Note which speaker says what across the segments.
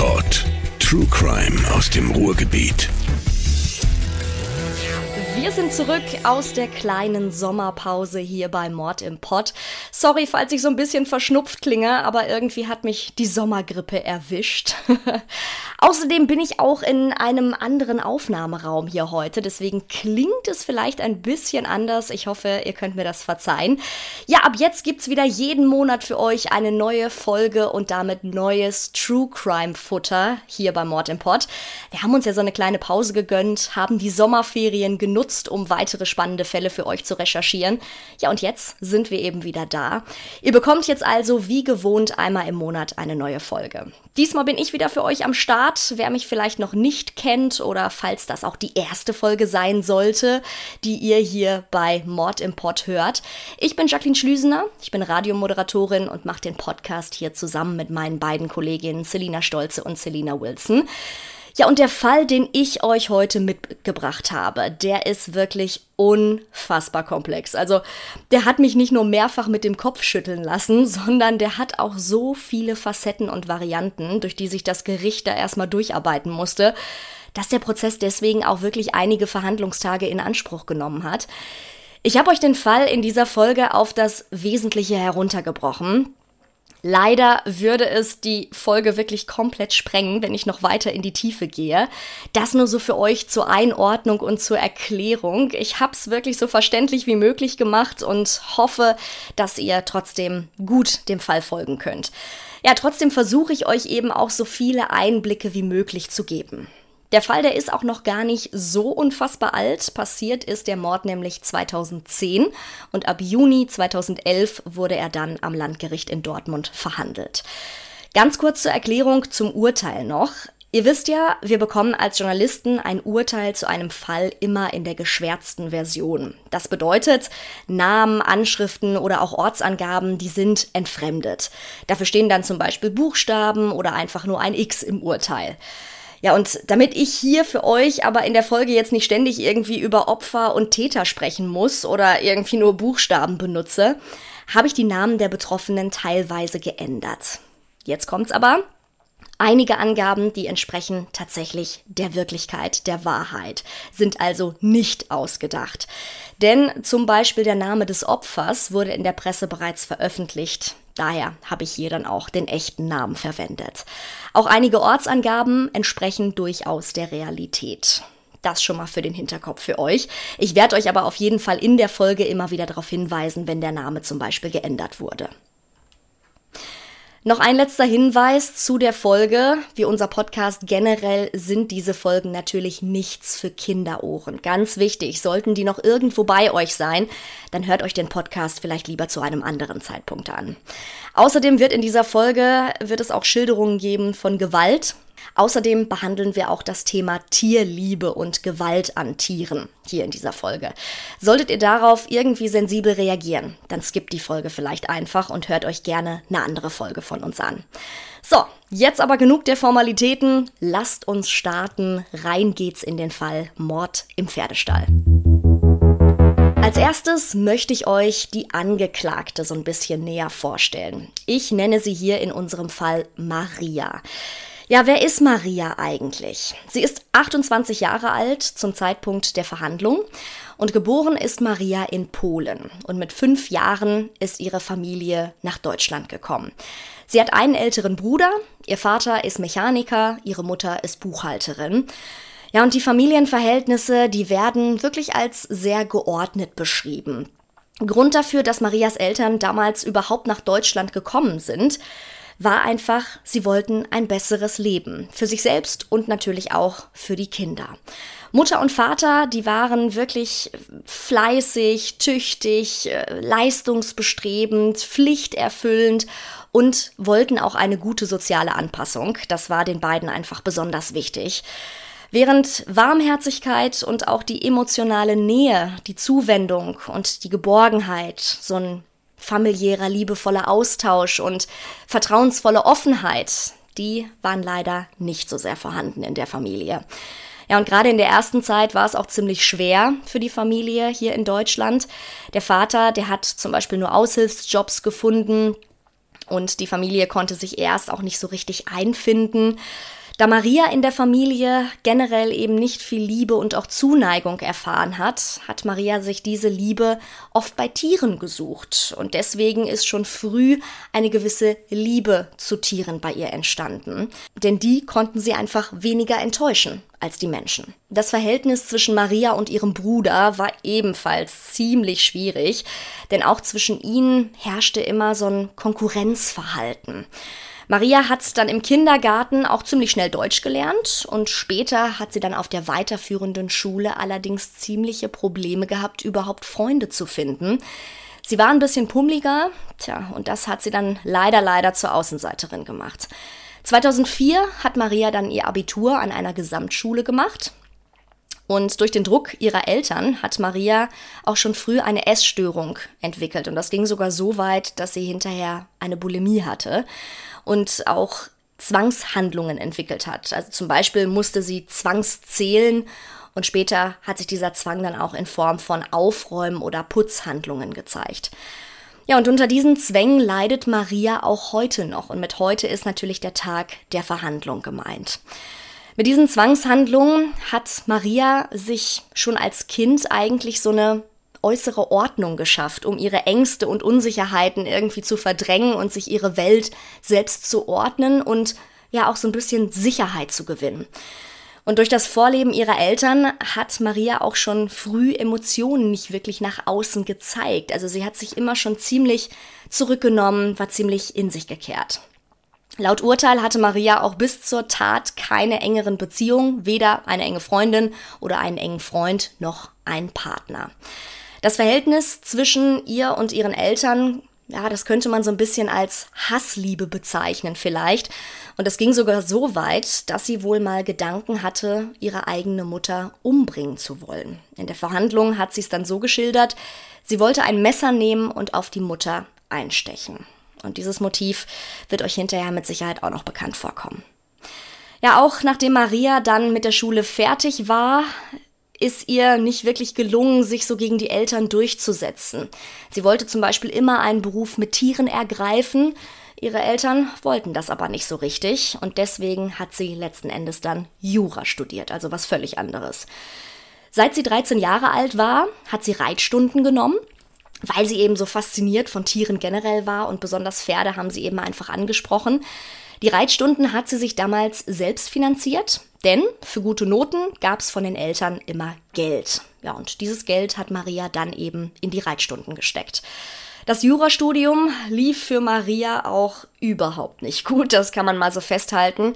Speaker 1: Import. True Crime aus dem Ruhrgebiet.
Speaker 2: Wir sind zurück aus der kleinen Sommerpause hier bei Mord im Pott. Sorry, falls ich so ein bisschen verschnupft klinge, aber irgendwie hat mich die Sommergrippe erwischt. Außerdem bin ich auch in einem anderen Aufnahmeraum hier heute, deswegen klingt es vielleicht ein bisschen anders. Ich hoffe, ihr könnt mir das verzeihen. Ja, ab jetzt gibt's wieder jeden Monat für euch eine neue Folge und damit neues True Crime Futter hier bei Mord im Pott. Wir haben uns ja so eine kleine Pause gegönnt, haben die Sommerferien genutzt, um weitere spannende Fälle für euch zu recherchieren. Ja, und jetzt sind wir eben wieder da. Ihr bekommt jetzt also wie gewohnt einmal im Monat eine neue Folge. Diesmal bin ich wieder für euch am Start. Wer mich vielleicht noch nicht kennt oder falls das auch die erste Folge sein sollte, die ihr hier bei Mord im Pod hört. Ich bin Jacqueline Schlüsener, ich bin Radiomoderatorin und mache den Podcast hier zusammen mit meinen beiden Kolleginnen Selina Stolze und Selina Wilson. Ja, und der Fall, den ich euch heute mitgebracht habe, der ist wirklich unfassbar komplex. Also, der hat mich nicht nur mehrfach mit dem Kopf schütteln lassen, sondern der hat auch so viele Facetten und Varianten, durch die sich das Gericht da erstmal durcharbeiten musste, dass der Prozess deswegen auch wirklich einige Verhandlungstage in Anspruch genommen hat. Ich habe euch den Fall in dieser Folge auf das Wesentliche heruntergebrochen. Leider würde es die Folge wirklich komplett sprengen, wenn ich noch weiter in die Tiefe gehe. Das nur so für euch zur Einordnung und zur Erklärung. Ich habe es wirklich so verständlich wie möglich gemacht und hoffe, dass ihr trotzdem gut dem Fall folgen könnt. Ja, trotzdem versuche ich euch eben auch so viele Einblicke wie möglich zu geben. Der Fall, der ist auch noch gar nicht so unfassbar alt. Passiert ist der Mord nämlich 2010 und ab Juni 2011 wurde er dann am Landgericht in Dortmund verhandelt. Ganz kurz zur Erklärung zum Urteil noch. Ihr wisst ja, wir bekommen als Journalisten ein Urteil zu einem Fall immer in der geschwärzten Version. Das bedeutet, Namen, Anschriften oder auch Ortsangaben, die sind entfremdet. Dafür stehen dann zum Beispiel Buchstaben oder einfach nur ein X im Urteil. Ja, und damit ich hier für euch aber in der Folge jetzt nicht ständig irgendwie über Opfer und Täter sprechen muss oder irgendwie nur Buchstaben benutze, habe ich die Namen der Betroffenen teilweise geändert. Jetzt kommt's aber. Einige Angaben, die entsprechen tatsächlich der Wirklichkeit, der Wahrheit, sind also nicht ausgedacht. Denn zum Beispiel der Name des Opfers wurde in der Presse bereits veröffentlicht. Daher habe ich hier dann auch den echten Namen verwendet. Auch einige Ortsangaben entsprechen durchaus der Realität. Das schon mal für den Hinterkopf für euch. Ich werde euch aber auf jeden Fall in der Folge immer wieder darauf hinweisen, wenn der Name zum Beispiel geändert wurde. Noch ein letzter Hinweis zu der Folge. Wie unser Podcast generell sind diese Folgen natürlich nichts für Kinderohren. Ganz wichtig, sollten die noch irgendwo bei euch sein, dann hört euch den Podcast vielleicht lieber zu einem anderen Zeitpunkt an. Außerdem wird in dieser Folge, wird es auch Schilderungen geben von Gewalt, Außerdem behandeln wir auch das Thema Tierliebe und Gewalt an Tieren hier in dieser Folge. Solltet ihr darauf irgendwie sensibel reagieren, dann skippt die Folge vielleicht einfach und hört euch gerne eine andere Folge von uns an. So, jetzt aber genug der Formalitäten. Lasst uns starten. Rein geht's in den Fall Mord im Pferdestall. Als erstes möchte ich euch die Angeklagte so ein bisschen näher vorstellen. Ich nenne sie hier in unserem Fall Maria. Ja, wer ist Maria eigentlich? Sie ist 28 Jahre alt zum Zeitpunkt der Verhandlung und geboren ist Maria in Polen. Und mit fünf Jahren ist ihre Familie nach Deutschland gekommen. Sie hat einen älteren Bruder, ihr Vater ist Mechaniker, ihre Mutter ist Buchhalterin. Ja, und die Familienverhältnisse, die werden wirklich als sehr geordnet beschrieben. Grund dafür, dass Marias Eltern damals überhaupt nach Deutschland gekommen sind, war einfach, sie wollten ein besseres Leben. Für sich selbst und natürlich auch für die Kinder. Mutter und Vater, die waren wirklich fleißig, tüchtig, äh, leistungsbestrebend, pflichterfüllend und wollten auch eine gute soziale Anpassung. Das war den beiden einfach besonders wichtig. Während Warmherzigkeit und auch die emotionale Nähe, die Zuwendung und die Geborgenheit, so ein familiärer, liebevoller Austausch und vertrauensvolle Offenheit, die waren leider nicht so sehr vorhanden in der Familie. Ja, und gerade in der ersten Zeit war es auch ziemlich schwer für die Familie hier in Deutschland. Der Vater, der hat zum Beispiel nur Aushilfsjobs gefunden Und die Familie konnte sich erst auch nicht so richtig einfinden. Da Maria in der Familie generell eben nicht viel Liebe und auch Zuneigung erfahren hat, hat Maria sich diese Liebe oft bei Tieren gesucht. Und deswegen ist schon früh eine gewisse Liebe zu Tieren bei ihr entstanden. Denn die konnten sie einfach weniger enttäuschen als die Menschen. Das Verhältnis zwischen Maria und ihrem Bruder war ebenfalls ziemlich schwierig, denn auch zwischen ihnen herrschte immer so ein Konkurrenzverhalten. Maria hat dann im Kindergarten auch ziemlich schnell Deutsch gelernt und später hat sie dann auf der weiterführenden Schule allerdings ziemliche Probleme gehabt, überhaupt Freunde zu finden. Sie war ein bisschen pummeliger, tja, und das hat sie dann leider, leider zur Außenseiterin gemacht. 2004 hat Maria dann ihr Abitur an einer Gesamtschule gemacht. Und durch den Druck ihrer Eltern hat Maria auch schon früh eine Essstörung entwickelt. Und das ging sogar so weit, dass sie hinterher eine Bulimie hatte und auch Zwangshandlungen entwickelt hat. Also zum Beispiel musste sie zwangszählen und später hat sich dieser Zwang dann auch in Form von Aufräumen oder Putzhandlungen gezeigt. Ja, und unter diesen Zwängen leidet Maria auch heute noch. Und mit heute ist natürlich der Tag der Verhandlung gemeint. Mit diesen Zwangshandlungen hat Maria sich schon als Kind eigentlich so eine äußere Ordnung geschafft, um ihre Ängste und Unsicherheiten irgendwie zu verdrängen und sich ihre Welt selbst zu ordnen und ja auch so ein bisschen Sicherheit zu gewinnen. Und durch das Vorleben ihrer Eltern hat Maria auch schon früh Emotionen nicht wirklich nach außen gezeigt. Also sie hat sich immer schon ziemlich zurückgenommen, war ziemlich in sich gekehrt. Laut Urteil hatte Maria auch bis zur Tat keine engeren Beziehungen, weder eine enge Freundin oder einen engen Freund noch einen Partner. Das Verhältnis zwischen ihr und ihren Eltern, ja, das könnte man so ein bisschen als Hassliebe bezeichnen vielleicht. Und es ging sogar so weit, dass sie wohl mal Gedanken hatte, ihre eigene Mutter umbringen zu wollen. In der Verhandlung hat sie es dann so geschildert, sie wollte ein Messer nehmen und auf die Mutter einstechen. Und dieses Motiv wird euch hinterher mit Sicherheit auch noch bekannt vorkommen. Ja, auch nachdem Maria dann mit der Schule fertig war, ist ihr nicht wirklich gelungen, sich so gegen die Eltern durchzusetzen. Sie wollte zum Beispiel immer einen Beruf mit Tieren ergreifen. Ihre Eltern wollten das aber nicht so richtig und deswegen hat sie letzten Endes dann Jura studiert, also was völlig anderes. Seit sie 13 Jahre alt war, hat sie Reitstunden genommen weil sie eben so fasziniert von Tieren generell war und besonders Pferde haben sie eben einfach angesprochen. Die Reitstunden hat sie sich damals selbst finanziert, denn für gute Noten gab es von den Eltern immer Geld. Ja, und dieses Geld hat Maria dann eben in die Reitstunden gesteckt. Das Jurastudium lief für Maria auch überhaupt nicht gut, das kann man mal so festhalten.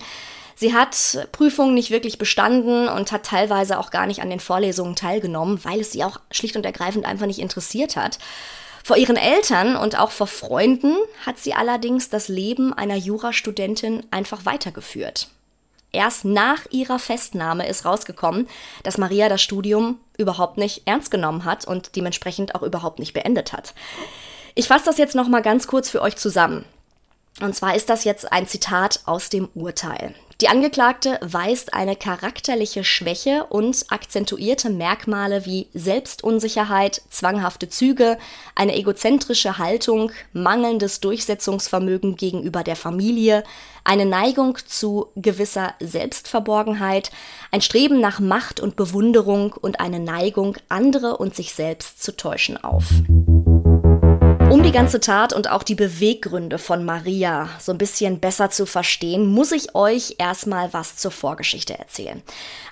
Speaker 2: Sie hat Prüfungen nicht wirklich bestanden und hat teilweise auch gar nicht an den Vorlesungen teilgenommen, weil es sie auch schlicht und ergreifend einfach nicht interessiert hat. Vor ihren Eltern und auch vor Freunden hat sie allerdings das Leben einer Jurastudentin einfach weitergeführt. Erst nach ihrer Festnahme ist rausgekommen, dass Maria das Studium überhaupt nicht ernst genommen hat und dementsprechend auch überhaupt nicht beendet hat. Ich fasse das jetzt noch mal ganz kurz für euch zusammen. Und zwar ist das jetzt ein Zitat aus dem Urteil. Die Angeklagte weist eine charakterliche Schwäche und akzentuierte Merkmale wie Selbstunsicherheit, zwanghafte Züge, eine egozentrische Haltung, mangelndes Durchsetzungsvermögen gegenüber der Familie, eine Neigung zu gewisser Selbstverborgenheit, ein Streben nach Macht und Bewunderung und eine Neigung, andere und sich selbst zu täuschen auf. Um die ganze Tat und auch die Beweggründe von Maria so ein bisschen besser zu verstehen, muss ich euch erstmal was zur Vorgeschichte erzählen.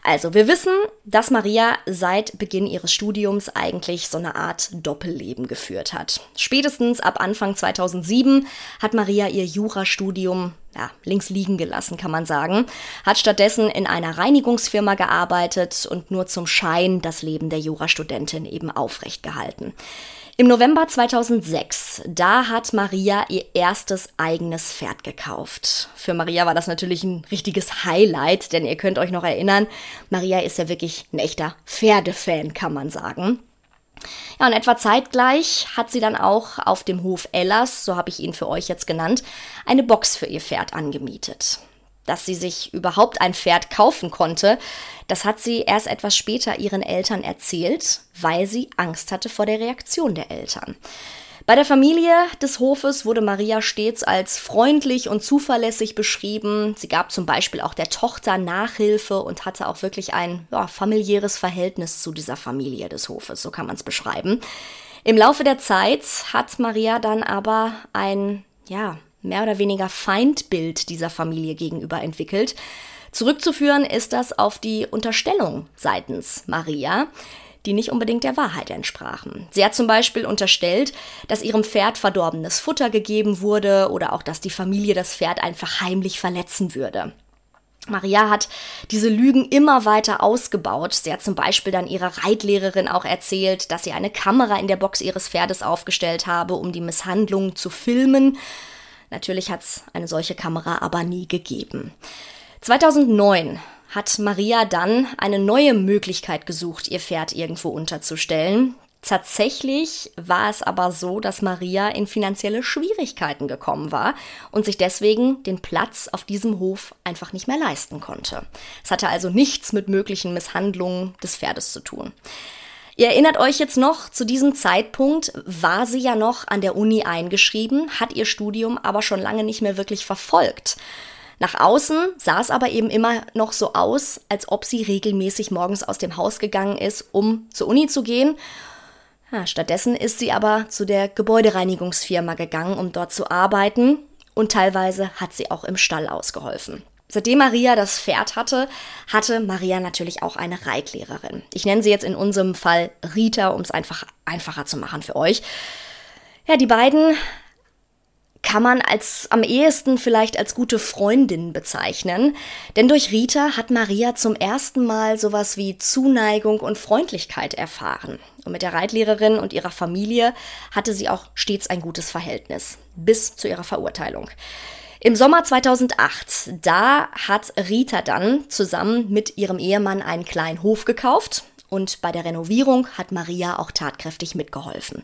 Speaker 2: Also, wir wissen, dass Maria seit Beginn ihres Studiums eigentlich so eine Art Doppelleben geführt hat. Spätestens ab Anfang 2007 hat Maria ihr Jurastudium ja, links liegen gelassen, kann man sagen, hat stattdessen in einer Reinigungsfirma gearbeitet und nur zum Schein das Leben der Jurastudentin eben aufrecht gehalten. Im November 2006, da hat Maria ihr erstes eigenes Pferd gekauft. Für Maria war das natürlich ein richtiges Highlight, denn ihr könnt euch noch erinnern, Maria ist ja wirklich ein echter Pferdefan, kann man sagen. Ja, und etwa zeitgleich hat sie dann auch auf dem Hof Ellas, so habe ich ihn für euch jetzt genannt, eine Box für ihr Pferd angemietet dass sie sich überhaupt ein Pferd kaufen konnte, das hat sie erst etwas später ihren Eltern erzählt, weil sie Angst hatte vor der Reaktion der Eltern. Bei der Familie des Hofes wurde Maria stets als freundlich und zuverlässig beschrieben. Sie gab zum Beispiel auch der Tochter Nachhilfe und hatte auch wirklich ein ja, familiäres Verhältnis zu dieser Familie des Hofes, so kann man es beschreiben. Im Laufe der Zeit hat Maria dann aber ein, ja, mehr oder weniger Feindbild dieser Familie gegenüber entwickelt. Zurückzuführen ist das auf die Unterstellung seitens Maria die nicht unbedingt der Wahrheit entsprachen. Sie hat zum Beispiel unterstellt, dass ihrem Pferd verdorbenes Futter gegeben wurde oder auch, dass die Familie das Pferd einfach heimlich verletzen würde. Maria hat diese Lügen immer weiter ausgebaut. Sie hat zum Beispiel dann ihrer Reitlehrerin auch erzählt, dass sie eine Kamera in der Box ihres Pferdes aufgestellt habe, um die Misshandlungen zu filmen. Natürlich hat es eine solche Kamera aber nie gegeben. 2009 hat Maria dann eine neue Möglichkeit gesucht, ihr Pferd irgendwo unterzustellen. Tatsächlich war es aber so, dass Maria in finanzielle Schwierigkeiten gekommen war und sich deswegen den Platz auf diesem Hof einfach nicht mehr leisten konnte. Es hatte also nichts mit möglichen Misshandlungen des Pferdes zu tun. Ihr erinnert euch jetzt noch, zu diesem Zeitpunkt war sie ja noch an der Uni eingeschrieben, hat ihr Studium aber schon lange nicht mehr wirklich verfolgt. Nach außen sah es aber eben immer noch so aus, als ob sie regelmäßig morgens aus dem Haus gegangen ist, um zur Uni zu gehen. Ja, stattdessen ist sie aber zu der Gebäudereinigungsfirma gegangen, um dort zu arbeiten. Und teilweise hat sie auch im Stall ausgeholfen. Seitdem Maria das Pferd hatte, hatte Maria natürlich auch eine Reitlehrerin. Ich nenne sie jetzt in unserem Fall Rita, um es einfach einfacher zu machen für euch. Ja, die beiden kann man als am ehesten vielleicht als gute Freundin bezeichnen, denn durch Rita hat Maria zum ersten Mal sowas wie Zuneigung und Freundlichkeit erfahren. Und mit der Reitlehrerin und ihrer Familie hatte sie auch stets ein gutes Verhältnis, bis zu ihrer Verurteilung. Im Sommer 2008, da hat Rita dann zusammen mit ihrem Ehemann einen kleinen Hof gekauft und bei der Renovierung hat Maria auch tatkräftig mitgeholfen.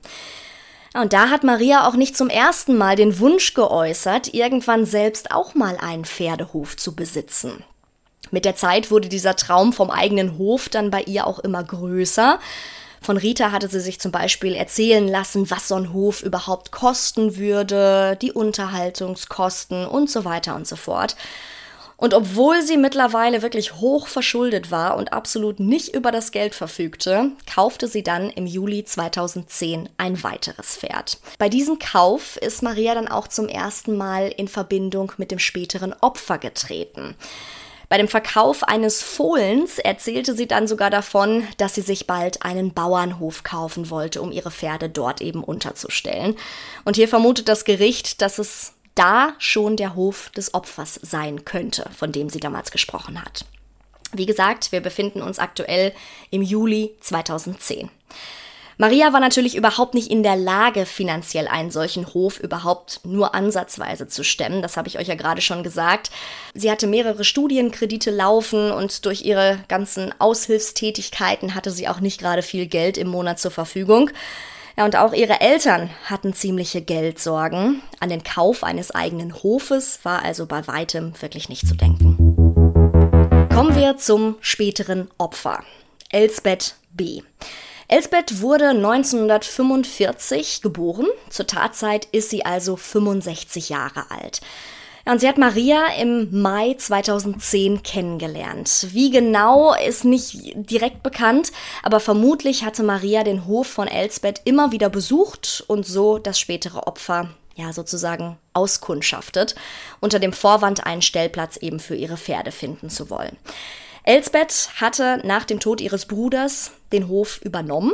Speaker 2: Und da hat Maria auch nicht zum ersten Mal den Wunsch geäußert, irgendwann selbst auch mal einen Pferdehof zu besitzen. Mit der Zeit wurde dieser Traum vom eigenen Hof dann bei ihr auch immer größer. Von Rita hatte sie sich zum Beispiel erzählen lassen, was so ein Hof überhaupt kosten würde, die Unterhaltungskosten und so weiter und so fort. Und obwohl sie mittlerweile wirklich hoch verschuldet war und absolut nicht über das Geld verfügte, kaufte sie dann im Juli 2010 ein weiteres Pferd. Bei diesem Kauf ist Maria dann auch zum ersten Mal in Verbindung mit dem späteren Opfer getreten. Bei dem Verkauf eines Fohlens erzählte sie dann sogar davon, dass sie sich bald einen Bauernhof kaufen wollte, um ihre Pferde dort eben unterzustellen. Und hier vermutet das Gericht, dass es da schon der Hof des Opfers sein könnte, von dem sie damals gesprochen hat. Wie gesagt, wir befinden uns aktuell im Juli 2010. Maria war natürlich überhaupt nicht in der Lage, finanziell einen solchen Hof überhaupt nur ansatzweise zu stemmen. Das habe ich euch ja gerade schon gesagt. Sie hatte mehrere Studienkredite laufen und durch ihre ganzen Aushilfstätigkeiten hatte sie auch nicht gerade viel Geld im Monat zur Verfügung. Ja, und auch ihre Eltern hatten ziemliche Geldsorgen. An den Kauf eines eigenen Hofes war also bei weitem wirklich nicht zu denken. Kommen wir zum späteren Opfer. Elsbeth B. Elsbeth wurde 1945 geboren. Zur Tatzeit ist sie also 65 Jahre alt. Und sie hat Maria im Mai 2010 kennengelernt. Wie genau ist nicht direkt bekannt, aber vermutlich hatte Maria den Hof von Elsbeth immer wieder besucht und so das spätere Opfer ja sozusagen auskundschaftet, unter dem Vorwand einen Stellplatz eben für ihre Pferde finden zu wollen. Elsbeth hatte nach dem Tod ihres Bruders den Hof übernommen.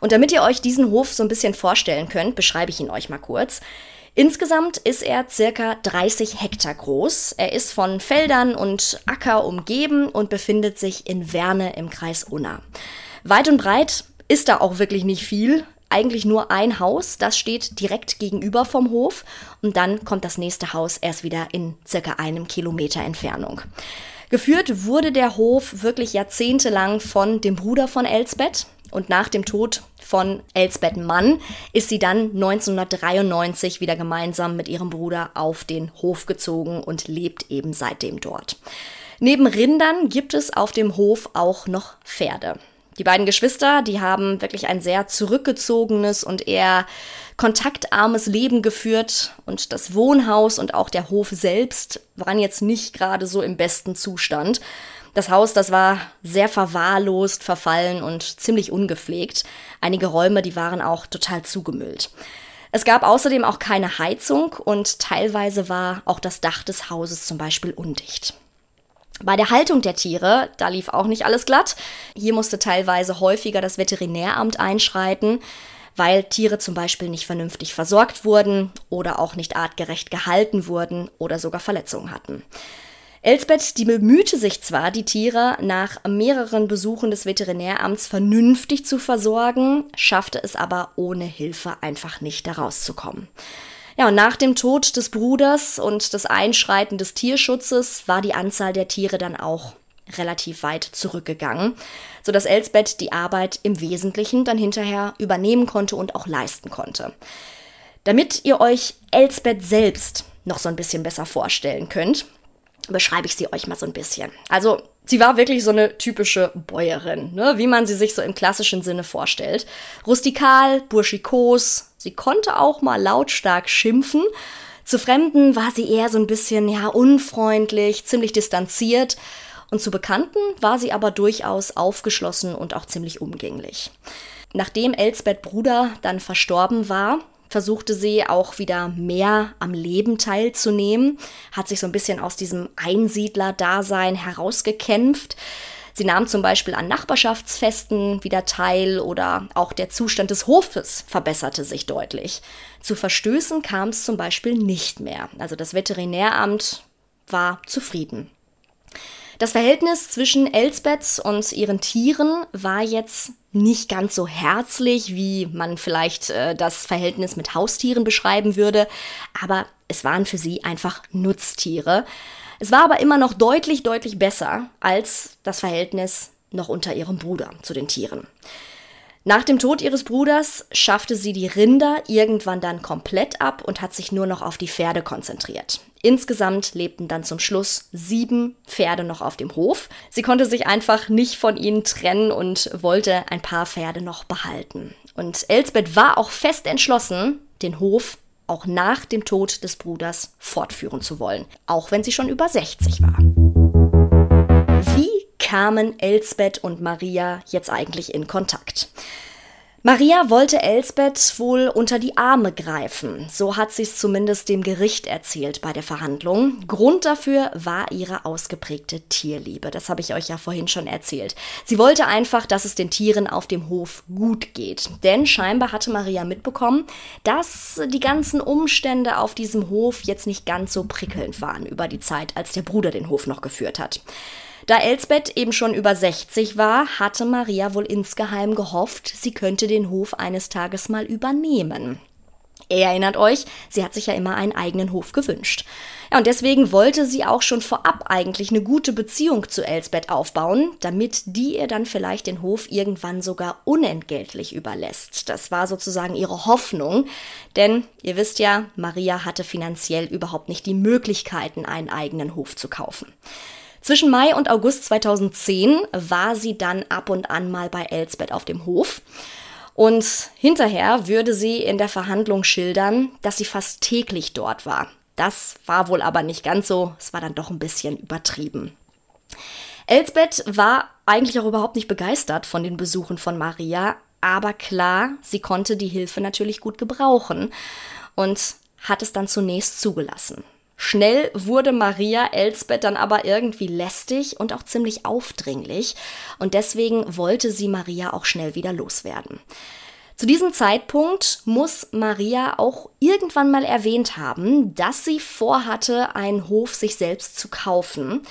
Speaker 2: Und damit ihr euch diesen Hof so ein bisschen vorstellen könnt, beschreibe ich ihn euch mal kurz. Insgesamt ist er circa 30 Hektar groß. Er ist von Feldern und Acker umgeben und befindet sich in Werne im Kreis Unna. Weit und breit ist da auch wirklich nicht viel. Eigentlich nur ein Haus, das steht direkt gegenüber vom Hof und dann kommt das nächste Haus erst wieder in circa einem Kilometer Entfernung. Geführt wurde der Hof wirklich jahrzehntelang von dem Bruder von Elsbeth, und nach dem Tod von Elsbeth Mann ist sie dann 1993 wieder gemeinsam mit ihrem Bruder auf den Hof gezogen und lebt eben seitdem dort. Neben Rindern gibt es auf dem Hof auch noch Pferde. Die beiden Geschwister, die haben wirklich ein sehr zurückgezogenes und eher kontaktarmes Leben geführt und das Wohnhaus und auch der Hof selbst waren jetzt nicht gerade so im besten Zustand. Das Haus, das war sehr verwahrlost, verfallen und ziemlich ungepflegt. Einige Räume, die waren auch total zugemüllt. Es gab außerdem auch keine Heizung und teilweise war auch das Dach des Hauses zum Beispiel undicht. Bei der Haltung der Tiere, da lief auch nicht alles glatt. Hier musste teilweise häufiger das Veterinäramt einschreiten, weil Tiere zum Beispiel nicht vernünftig versorgt wurden oder auch nicht artgerecht gehalten wurden oder sogar Verletzungen hatten. Elsbeth, die bemühte sich zwar, die Tiere nach mehreren Besuchen des Veterinäramts vernünftig zu versorgen, schaffte es aber ohne Hilfe einfach nicht daraus zu kommen. Ja, und nach dem Tod des Bruders und das Einschreiten des Tierschutzes war die Anzahl der Tiere dann auch relativ weit zurückgegangen, sodass Elsbeth die Arbeit im Wesentlichen dann hinterher übernehmen konnte und auch leisten konnte. Damit ihr euch Elsbeth selbst noch so ein bisschen besser vorstellen könnt, beschreibe ich sie euch mal so ein bisschen. Also, sie war wirklich so eine typische Bäuerin, ne? wie man sie sich so im klassischen Sinne vorstellt. Rustikal, burschikos, sie konnte auch mal lautstark schimpfen. Zu Fremden war sie eher so ein bisschen, ja, unfreundlich, ziemlich distanziert. Und zu Bekannten war sie aber durchaus aufgeschlossen und auch ziemlich umgänglich. Nachdem Elsbeth Bruder dann verstorben war, versuchte sie auch wieder mehr am Leben teilzunehmen, hat sich so ein bisschen aus diesem Einsiedler-Dasein herausgekämpft. Sie nahm zum Beispiel an Nachbarschaftsfesten wieder teil oder auch der Zustand des Hofes verbesserte sich deutlich. Zu Verstößen kam es zum Beispiel nicht mehr. Also das Veterinäramt war zufrieden. Das Verhältnis zwischen Elsbeth und ihren Tieren war jetzt nicht ganz so herzlich, wie man vielleicht äh, das Verhältnis mit Haustieren beschreiben würde, aber es waren für sie einfach Nutztiere. Es war aber immer noch deutlich, deutlich besser als das Verhältnis noch unter ihrem Bruder zu den Tieren. Nach dem Tod ihres Bruders schaffte sie die Rinder irgendwann dann komplett ab und hat sich nur noch auf die Pferde konzentriert. Insgesamt lebten dann zum Schluss sieben Pferde noch auf dem Hof. Sie konnte sich einfach nicht von ihnen trennen und wollte ein paar Pferde noch behalten. Und Elsbeth war auch fest entschlossen, den Hof auch nach dem Tod des Bruders fortführen zu wollen, auch wenn sie schon über 60 war. Kamen Elsbeth und Maria jetzt eigentlich in Kontakt? Maria wollte Elsbeth wohl unter die Arme greifen, so hat sie es zumindest dem Gericht erzählt bei der Verhandlung. Grund dafür war ihre ausgeprägte Tierliebe, das habe ich euch ja vorhin schon erzählt. Sie wollte einfach, dass es den Tieren auf dem Hof gut geht, denn scheinbar hatte Maria mitbekommen, dass die ganzen Umstände auf diesem Hof jetzt nicht ganz so prickelnd waren über die Zeit, als der Bruder den Hof noch geführt hat. Da Elsbeth eben schon über 60 war, hatte Maria wohl insgeheim gehofft, sie könnte den Hof eines Tages mal übernehmen. Ihr erinnert euch, sie hat sich ja immer einen eigenen Hof gewünscht. Ja, und deswegen wollte sie auch schon vorab eigentlich eine gute Beziehung zu Elsbeth aufbauen, damit die ihr dann vielleicht den Hof irgendwann sogar unentgeltlich überlässt. Das war sozusagen ihre Hoffnung, denn ihr wisst ja, Maria hatte finanziell überhaupt nicht die Möglichkeiten, einen eigenen Hof zu kaufen. Zwischen Mai und August 2010 war sie dann ab und an mal bei Elsbeth auf dem Hof. Und hinterher würde sie in der Verhandlung schildern, dass sie fast täglich dort war. Das war wohl aber nicht ganz so, es war dann doch ein bisschen übertrieben. Elsbeth war eigentlich auch überhaupt nicht begeistert von den Besuchen von Maria, aber klar, sie konnte die Hilfe natürlich gut gebrauchen und hat es dann zunächst zugelassen. Schnell wurde Maria Elsbeth dann aber irgendwie lästig und auch ziemlich aufdringlich und deswegen wollte sie Maria auch schnell wieder loswerden. Zu diesem Zeitpunkt muss Maria auch irgendwann mal erwähnt haben, dass sie vorhatte, einen Hof sich selbst zu kaufen.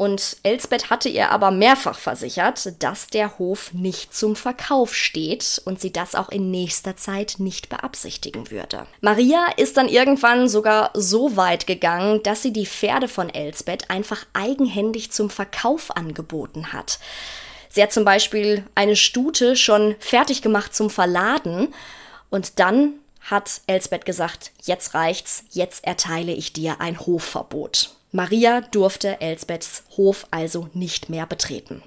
Speaker 2: Und Elsbeth hatte ihr aber mehrfach versichert, dass der Hof nicht zum Verkauf steht und sie das auch in nächster Zeit nicht beabsichtigen würde. Maria ist dann irgendwann sogar so weit gegangen, dass sie die Pferde von Elsbeth einfach eigenhändig zum Verkauf angeboten hat. Sie hat zum Beispiel eine Stute schon fertig gemacht zum Verladen und dann hat Elsbeth gesagt, jetzt reicht's, jetzt erteile ich dir ein Hofverbot. Maria durfte Elsbeths Hof also nicht mehr betreten.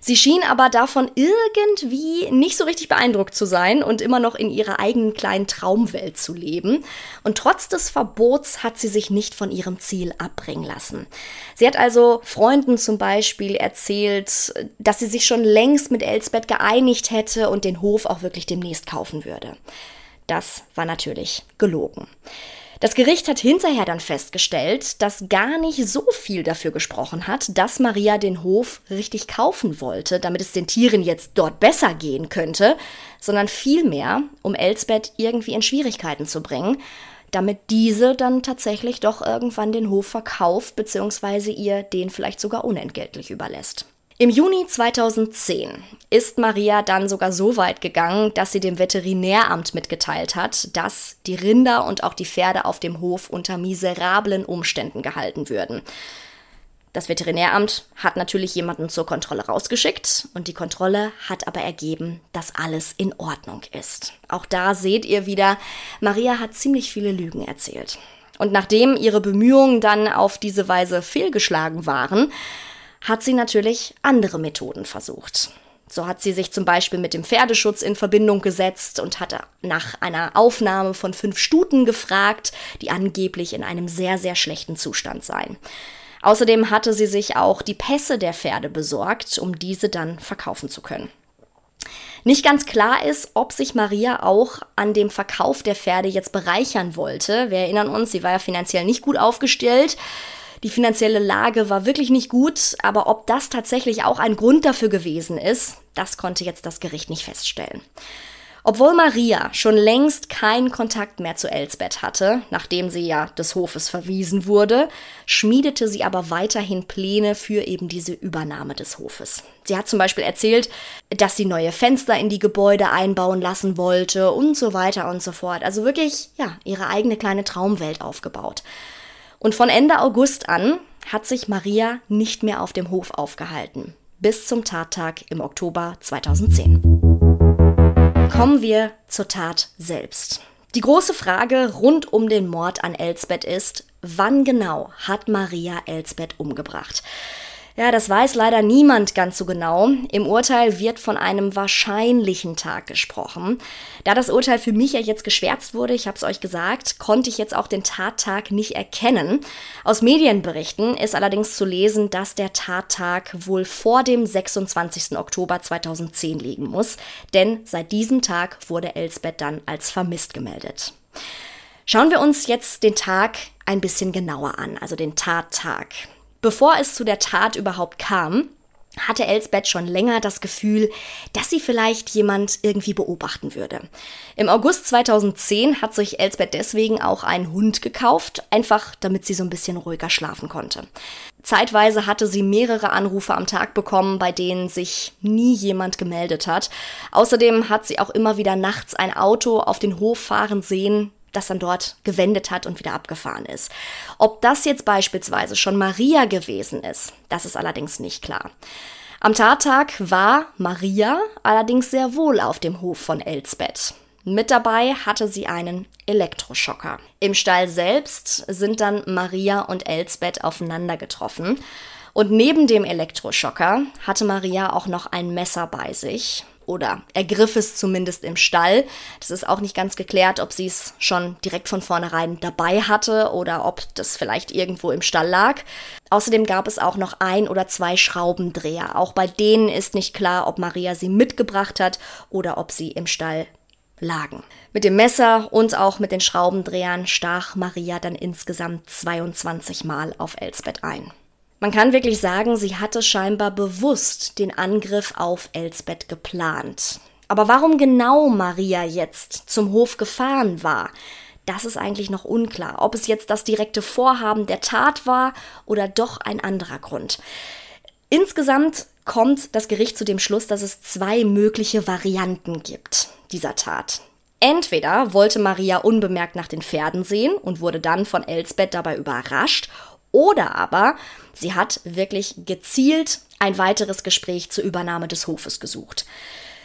Speaker 2: Sie schien aber davon irgendwie nicht so richtig beeindruckt zu sein und immer noch in ihrer eigenen kleinen Traumwelt zu leben. Und trotz des Verbots hat sie sich nicht von ihrem Ziel abbringen lassen. Sie hat also Freunden zum Beispiel erzählt, dass sie sich schon längst mit Elsbeth geeinigt hätte und den Hof auch wirklich demnächst kaufen würde. Das war natürlich gelogen. Das Gericht hat hinterher dann festgestellt, dass gar nicht so viel dafür gesprochen hat, dass Maria den Hof richtig kaufen wollte, damit es den Tieren jetzt dort besser gehen könnte, sondern vielmehr, um Elsbeth irgendwie in Schwierigkeiten zu bringen, damit diese dann tatsächlich doch irgendwann den Hof verkauft bzw. ihr den vielleicht sogar unentgeltlich überlässt. Im Juni 2010 ist Maria dann sogar so weit gegangen, dass sie dem Veterinäramt mitgeteilt hat, dass die Rinder und auch die Pferde auf dem Hof unter miserablen Umständen gehalten würden. Das Veterinäramt hat natürlich jemanden zur Kontrolle rausgeschickt und die Kontrolle hat aber ergeben, dass alles in Ordnung ist. Auch da seht ihr wieder, Maria hat ziemlich viele Lügen erzählt. Und nachdem ihre Bemühungen dann auf diese Weise fehlgeschlagen waren, hat sie natürlich andere Methoden versucht. So hat sie sich zum Beispiel mit dem Pferdeschutz in Verbindung gesetzt und hatte nach einer Aufnahme von fünf Stuten gefragt, die angeblich in einem sehr, sehr schlechten Zustand seien. Außerdem hatte sie sich auch die Pässe der Pferde besorgt, um diese dann verkaufen zu können. Nicht ganz klar ist, ob sich Maria auch an dem Verkauf der Pferde jetzt bereichern wollte. Wir erinnern uns, sie war ja finanziell nicht gut aufgestellt. Die finanzielle Lage war wirklich nicht gut, aber ob das tatsächlich auch ein Grund dafür gewesen ist, das konnte jetzt das Gericht nicht feststellen. Obwohl Maria schon längst keinen Kontakt mehr zu Elsbeth hatte, nachdem sie ja des Hofes verwiesen wurde, schmiedete sie aber weiterhin Pläne für eben diese Übernahme des Hofes. Sie hat zum Beispiel erzählt, dass sie neue Fenster in die Gebäude einbauen lassen wollte und so weiter und so fort. Also wirklich, ja, ihre eigene kleine Traumwelt aufgebaut. Und von Ende August an hat sich Maria nicht mehr auf dem Hof aufgehalten. Bis zum Tattag im Oktober 2010. Kommen wir zur Tat selbst. Die große Frage rund um den Mord an Elsbeth ist, wann genau hat Maria Elsbeth umgebracht? Ja, das weiß leider niemand ganz so genau. Im Urteil wird von einem wahrscheinlichen Tag gesprochen. Da das Urteil für mich ja jetzt geschwärzt wurde, ich habe es euch gesagt, konnte ich jetzt auch den Tattag nicht erkennen. Aus Medienberichten ist allerdings zu lesen, dass der Tattag wohl vor dem 26. Oktober 2010 liegen muss, denn seit diesem Tag wurde Elsbeth dann als vermisst gemeldet. Schauen wir uns jetzt den Tag ein bisschen genauer an, also den Tattag. Bevor es zu der Tat überhaupt kam, hatte Elsbeth schon länger das Gefühl, dass sie vielleicht jemand irgendwie beobachten würde. Im August 2010 hat sich Elsbeth deswegen auch einen Hund gekauft, einfach damit sie so ein bisschen ruhiger schlafen konnte. Zeitweise hatte sie mehrere Anrufe am Tag bekommen, bei denen sich nie jemand gemeldet hat. Außerdem hat sie auch immer wieder nachts ein Auto auf den Hof fahren sehen, das dann dort gewendet hat und wieder abgefahren ist. Ob das jetzt beispielsweise schon Maria gewesen ist, das ist allerdings nicht klar. Am Tattag war Maria allerdings sehr wohl auf dem Hof von Elsbeth. Mit dabei hatte sie einen Elektroschocker. Im Stall selbst sind dann Maria und Elsbeth aufeinander getroffen. Und neben dem Elektroschocker hatte Maria auch noch ein Messer bei sich oder ergriff es zumindest im Stall. Das ist auch nicht ganz geklärt, ob sie es schon direkt von vornherein dabei hatte oder ob das vielleicht irgendwo im Stall lag. Außerdem gab es auch noch ein oder zwei Schraubendreher. Auch bei denen ist nicht klar, ob Maria sie mitgebracht hat oder ob sie im Stall lagen. Mit dem Messer und auch mit den Schraubendrehern stach Maria dann insgesamt 22 Mal auf Elsbeth ein. Man kann wirklich sagen, sie hatte scheinbar bewusst den Angriff auf Elsbeth geplant. Aber warum genau Maria jetzt zum Hof gefahren war, das ist eigentlich noch unklar. Ob es jetzt das direkte Vorhaben der Tat war oder doch ein anderer Grund. Insgesamt kommt das Gericht zu dem Schluss, dass es zwei mögliche Varianten gibt dieser Tat. Entweder wollte Maria unbemerkt nach den Pferden sehen und wurde dann von Elsbeth dabei überrascht, oder aber sie hat wirklich gezielt ein weiteres Gespräch zur Übernahme des Hofes gesucht.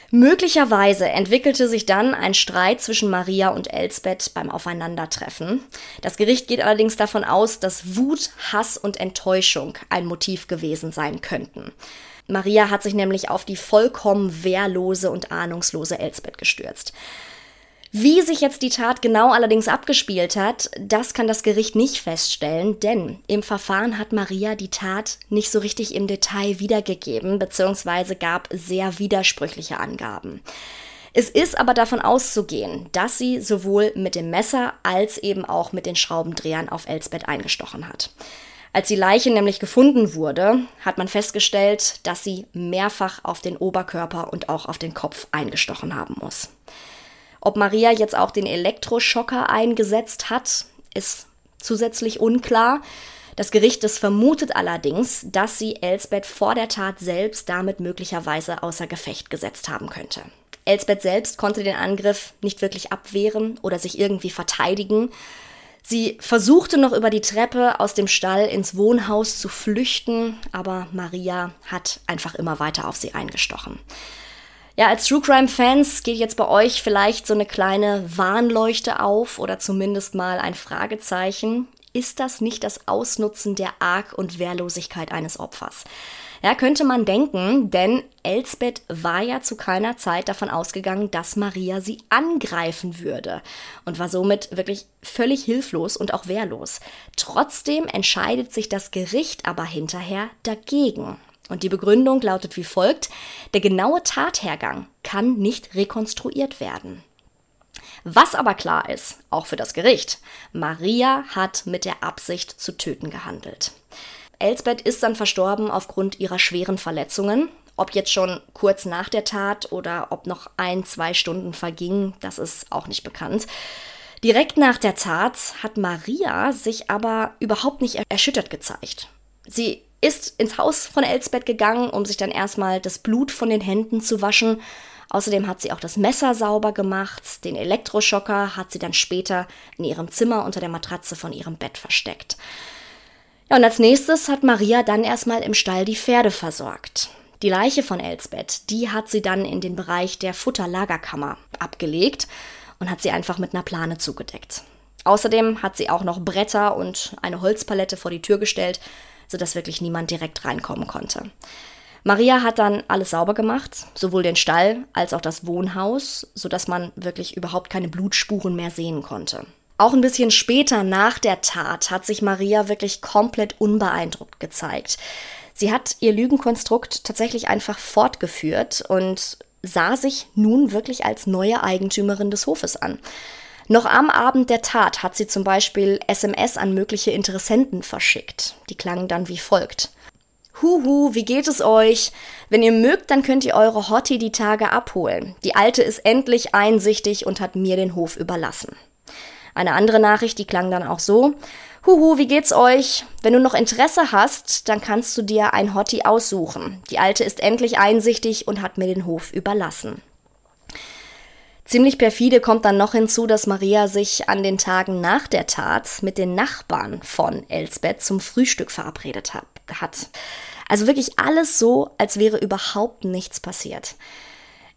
Speaker 2: Möglicherweise entwickelte sich dann ein Streit zwischen Maria und Elsbeth beim Aufeinandertreffen. Das Gericht geht allerdings davon aus, dass Wut, Hass und Enttäuschung ein Motiv gewesen sein könnten. Maria hat sich nämlich auf die vollkommen wehrlose und ahnungslose Elsbeth gestürzt. Wie sich jetzt die Tat genau allerdings abgespielt hat, das kann das Gericht nicht feststellen, denn im Verfahren hat Maria die Tat nicht so richtig im Detail wiedergegeben, beziehungsweise gab sehr widersprüchliche Angaben. Es ist aber davon auszugehen, dass sie sowohl mit dem Messer als eben auch mit den Schraubendrehern auf Elsbeth eingestochen hat. Als die Leiche nämlich gefunden wurde, hat man festgestellt, dass sie mehrfach auf den Oberkörper und auch auf den Kopf eingestochen haben muss. Ob Maria jetzt auch den Elektroschocker eingesetzt hat, ist zusätzlich unklar. Das Gericht es vermutet allerdings, dass sie Elsbeth vor der Tat selbst damit möglicherweise außer Gefecht gesetzt haben könnte. Elsbeth selbst konnte den Angriff nicht wirklich abwehren oder sich irgendwie verteidigen. Sie versuchte noch über die Treppe aus dem Stall ins Wohnhaus zu flüchten, aber Maria hat einfach immer weiter auf sie eingestochen. Ja, als True Crime Fans geht jetzt bei euch vielleicht so eine kleine Warnleuchte auf oder zumindest mal ein Fragezeichen. Ist das nicht das Ausnutzen der Arg- und Wehrlosigkeit eines Opfers? Ja, könnte man denken, denn Elsbeth war ja zu keiner Zeit davon ausgegangen, dass Maria sie angreifen würde und war somit wirklich völlig hilflos und auch wehrlos. Trotzdem entscheidet sich das Gericht aber hinterher dagegen. Und die Begründung lautet wie folgt, der genaue Tathergang kann nicht rekonstruiert werden. Was aber klar ist, auch für das Gericht, Maria hat mit der Absicht zu töten gehandelt. Elsbeth ist dann verstorben aufgrund ihrer schweren Verletzungen. Ob jetzt schon kurz nach der Tat oder ob noch ein, zwei Stunden vergingen, das ist auch nicht bekannt. Direkt nach der Tat hat Maria sich aber überhaupt nicht erschüttert gezeigt. Sie ist ins Haus von Elsbeth gegangen, um sich dann erstmal das Blut von den Händen zu waschen. Außerdem hat sie auch das Messer sauber gemacht. Den Elektroschocker hat sie dann später in ihrem Zimmer unter der Matratze von ihrem Bett versteckt. Ja, und als nächstes hat Maria dann erstmal im Stall die Pferde versorgt. Die Leiche von Elsbeth, die hat sie dann in den Bereich der Futterlagerkammer abgelegt und hat sie einfach mit einer Plane zugedeckt. Außerdem hat sie auch noch Bretter und eine Holzpalette vor die Tür gestellt, sodass wirklich niemand direkt reinkommen konnte. Maria hat dann alles sauber gemacht, sowohl den Stall als auch das Wohnhaus, sodass man wirklich überhaupt keine Blutspuren mehr sehen konnte. Auch ein bisschen später nach der Tat hat sich Maria wirklich komplett unbeeindruckt gezeigt. Sie hat ihr Lügenkonstrukt tatsächlich einfach fortgeführt und sah sich nun wirklich als neue Eigentümerin des Hofes an. Noch am Abend der Tat hat sie zum Beispiel SMS an mögliche Interessenten verschickt. Die klangen dann wie folgt. Huhu, wie geht es euch? Wenn ihr mögt, dann könnt ihr eure Hottie die Tage abholen. Die Alte ist endlich einsichtig und hat mir den Hof überlassen. Eine andere Nachricht, die klang dann auch so. Huhu, wie geht's euch? Wenn du noch Interesse hast, dann kannst du dir ein Hottie aussuchen. Die Alte ist endlich einsichtig und hat mir den Hof überlassen. Ziemlich perfide kommt dann noch hinzu, dass Maria sich an den Tagen nach der Tat mit den Nachbarn von Elsbeth zum Frühstück verabredet hat. Also wirklich alles so, als wäre überhaupt nichts passiert.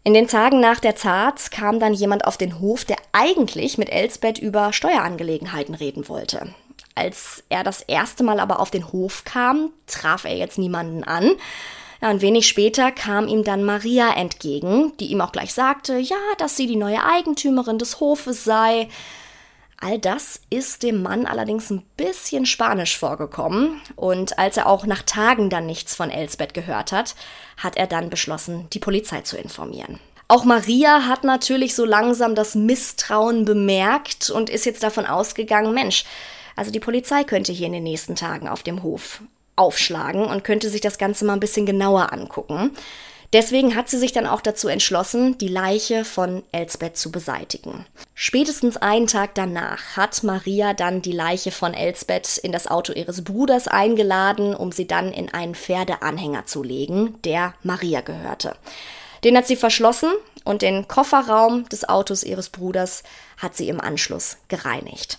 Speaker 2: In den Tagen nach der Tat kam dann jemand auf den Hof, der eigentlich mit Elsbeth über Steuerangelegenheiten reden wollte. Als er das erste Mal aber auf den Hof kam, traf er jetzt niemanden an, ja, ein wenig später kam ihm dann Maria entgegen, die ihm auch gleich sagte, ja, dass sie die neue Eigentümerin des Hofes sei. All das ist dem Mann allerdings ein bisschen spanisch vorgekommen und als er auch nach Tagen dann nichts von Elsbeth gehört hat, hat er dann beschlossen, die Polizei zu informieren. Auch Maria hat natürlich so langsam das Misstrauen bemerkt und ist jetzt davon ausgegangen, Mensch, also die Polizei könnte hier in den nächsten Tagen auf dem Hof aufschlagen und könnte sich das Ganze mal ein bisschen genauer angucken. Deswegen hat sie sich dann auch dazu entschlossen, die Leiche von Elsbeth zu beseitigen. Spätestens einen Tag danach hat Maria dann die Leiche von Elsbeth in das Auto ihres Bruders eingeladen, um sie dann in einen Pferdeanhänger zu legen, der Maria gehörte. Den hat sie verschlossen und den Kofferraum des Autos ihres Bruders hat sie im Anschluss gereinigt.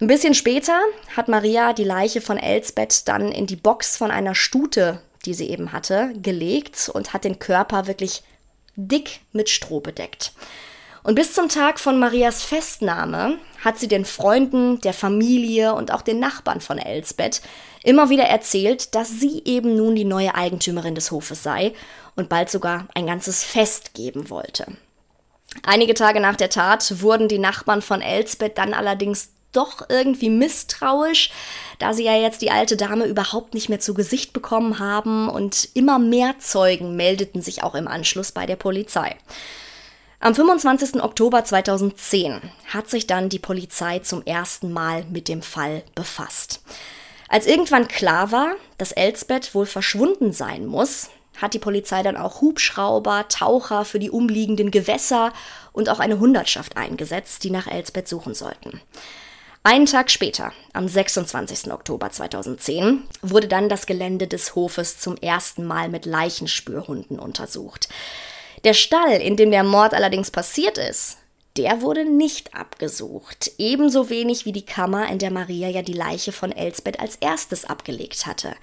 Speaker 2: Ein bisschen später hat Maria die Leiche von Elsbeth dann in die Box von einer Stute, die sie eben hatte, gelegt und hat den Körper wirklich dick mit Stroh bedeckt. Und bis zum Tag von Marias Festnahme hat sie den Freunden, der Familie und auch den Nachbarn von Elsbeth immer wieder erzählt, dass sie eben nun die neue Eigentümerin des Hofes sei und bald sogar ein ganzes Fest geben wollte. Einige Tage nach der Tat wurden die Nachbarn von Elsbeth dann allerdings doch irgendwie misstrauisch, da sie ja jetzt die alte Dame überhaupt nicht mehr zu Gesicht bekommen haben und immer mehr Zeugen meldeten sich auch im Anschluss bei der Polizei. Am 25. Oktober 2010 hat sich dann die Polizei zum ersten Mal mit dem Fall befasst. Als irgendwann klar war, dass Elsbeth wohl verschwunden sein muss, hat die Polizei dann auch Hubschrauber, Taucher für die umliegenden Gewässer und auch eine Hundertschaft eingesetzt, die nach Elsbeth suchen sollten. Einen Tag später, am 26. Oktober 2010, wurde dann das Gelände des Hofes zum ersten Mal mit Leichenspürhunden untersucht. Der Stall, in dem der Mord allerdings passiert ist, der wurde nicht abgesucht. Ebenso wenig wie die Kammer, in der Maria ja die Leiche von Elsbeth als erstes abgelegt hatte.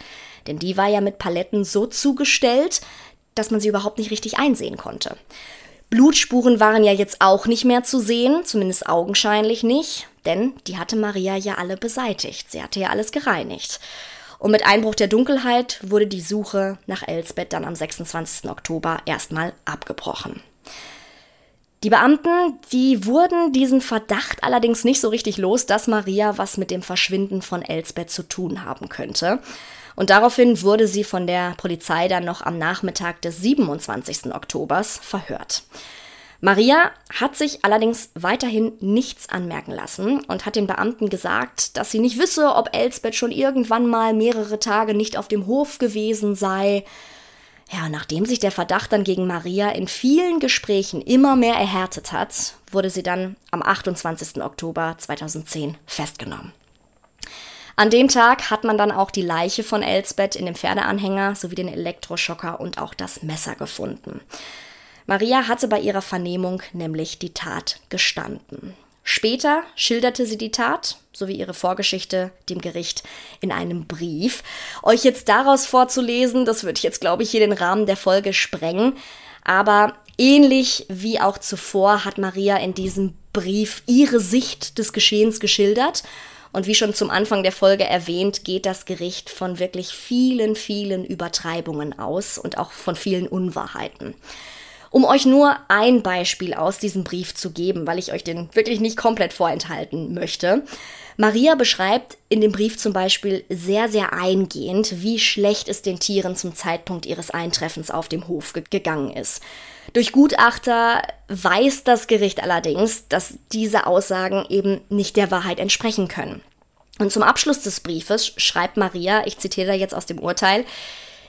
Speaker 2: Denn die war ja mit Paletten so zugestellt, dass man sie überhaupt nicht richtig einsehen konnte. Blutspuren waren ja jetzt auch nicht mehr zu sehen, zumindest augenscheinlich nicht, denn die hatte Maria ja alle beseitigt. Sie hatte ja alles gereinigt. Und mit Einbruch der Dunkelheit wurde die Suche nach Elsbeth dann am 26. Oktober erstmal abgebrochen. Die Beamten, die wurden diesen Verdacht allerdings nicht so richtig los, dass Maria was mit dem Verschwinden von Elsbeth zu tun haben könnte. Und daraufhin wurde sie von der Polizei dann noch am Nachmittag des 27. Oktobers verhört. Maria hat sich allerdings weiterhin nichts anmerken lassen und hat den Beamten gesagt, dass sie nicht wisse, ob Elsbeth schon irgendwann mal mehrere Tage nicht auf dem Hof gewesen sei. Ja, nachdem sich der Verdacht dann gegen Maria in vielen Gesprächen immer mehr erhärtet hat, wurde sie dann am 28. Oktober 2010 festgenommen. An dem Tag hat man dann auch die Leiche von Elsbeth in dem Pferdeanhänger sowie den Elektroschocker und auch das Messer gefunden. Maria hatte bei ihrer Vernehmung nämlich die Tat gestanden. Später schilderte sie die Tat sowie ihre Vorgeschichte dem Gericht in einem Brief. Euch jetzt daraus vorzulesen, das würde ich jetzt, glaube ich, hier den Rahmen der Folge sprengen. Aber ähnlich wie auch zuvor hat Maria in diesem Brief ihre Sicht des Geschehens geschildert. Und wie schon zum Anfang der Folge erwähnt, geht das Gericht von wirklich vielen, vielen Übertreibungen aus und auch von vielen Unwahrheiten. Um euch nur ein Beispiel aus diesem Brief zu geben, weil ich euch den wirklich nicht komplett vorenthalten möchte. Maria beschreibt in dem Brief zum Beispiel sehr, sehr eingehend, wie schlecht es den Tieren zum Zeitpunkt ihres Eintreffens auf dem Hof ge gegangen ist. Durch Gutachter weiß das Gericht allerdings, dass diese Aussagen eben nicht der Wahrheit entsprechen können. Und zum Abschluss des Briefes schreibt Maria, ich zitiere da jetzt aus dem Urteil,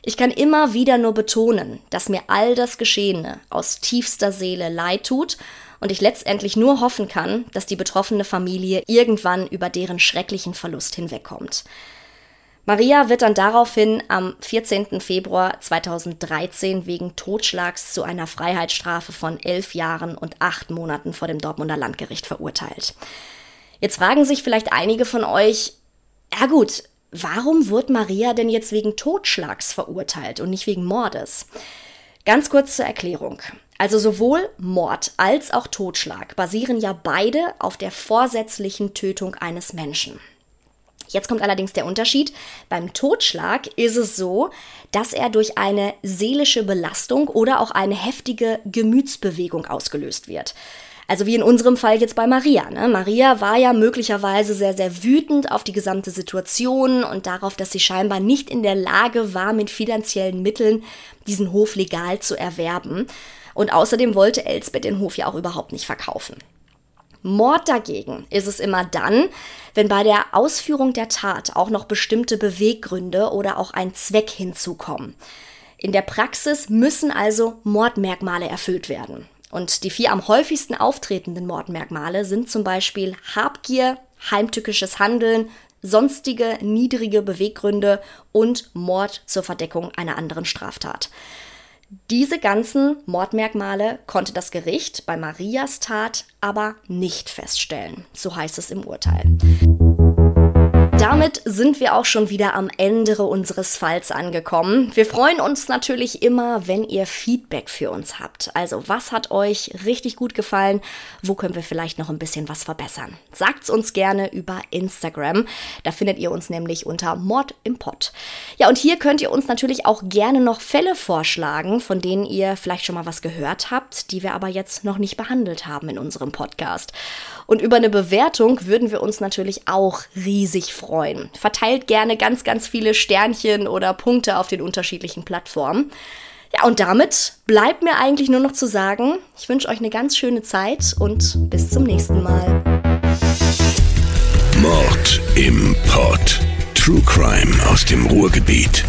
Speaker 2: ich kann immer wieder nur betonen, dass mir all das Geschehene aus tiefster Seele leid tut und ich letztendlich nur hoffen kann, dass die betroffene Familie irgendwann über deren schrecklichen Verlust hinwegkommt. Maria wird dann daraufhin am 14. Februar 2013 wegen Totschlags zu einer Freiheitsstrafe von elf Jahren und acht Monaten vor dem Dortmunder Landgericht verurteilt. Jetzt fragen sich vielleicht einige von euch, ja gut, Warum wird Maria denn jetzt wegen Totschlags verurteilt und nicht wegen Mordes? Ganz kurz zur Erklärung. Also sowohl Mord als auch Totschlag basieren ja beide auf der vorsätzlichen Tötung eines Menschen. Jetzt kommt allerdings der Unterschied. Beim Totschlag ist es so, dass er durch eine seelische Belastung oder auch eine heftige Gemütsbewegung ausgelöst wird. Also wie in unserem Fall jetzt bei Maria. Ne? Maria war ja möglicherweise sehr, sehr wütend auf die gesamte Situation und darauf, dass sie scheinbar nicht in der Lage war, mit finanziellen Mitteln diesen Hof legal zu erwerben. Und außerdem wollte Elsbeth den Hof ja auch überhaupt nicht verkaufen. Mord dagegen ist es immer dann, wenn bei der Ausführung der Tat auch noch bestimmte Beweggründe oder auch ein Zweck hinzukommen. In der Praxis müssen also Mordmerkmale erfüllt werden. Und die vier am häufigsten auftretenden Mordmerkmale sind zum Beispiel Habgier, heimtückisches Handeln, sonstige niedrige Beweggründe und Mord zur Verdeckung einer anderen Straftat. Diese ganzen Mordmerkmale konnte das Gericht bei Marias Tat aber nicht feststellen, so heißt es im Urteil. Da damit sind wir auch schon wieder am Ende unseres Falls angekommen. Wir freuen uns natürlich immer, wenn ihr Feedback für uns habt. Also, was hat euch richtig gut gefallen? Wo können wir vielleicht noch ein bisschen was verbessern? Sagt's uns gerne über Instagram. Da findet ihr uns nämlich unter Mord im Pott. Ja, und hier könnt ihr uns natürlich auch gerne noch Fälle vorschlagen, von denen ihr vielleicht schon mal was gehört habt, die wir aber jetzt noch nicht behandelt haben in unserem Podcast. Und über eine Bewertung würden wir uns natürlich auch riesig freuen. Verteilt gerne ganz, ganz viele Sternchen oder Punkte auf den unterschiedlichen Plattformen. Ja, und damit bleibt mir eigentlich nur noch zu sagen, ich wünsche euch eine ganz schöne Zeit und bis zum nächsten Mal.
Speaker 1: Mord im Pod. True Crime aus dem Ruhrgebiet.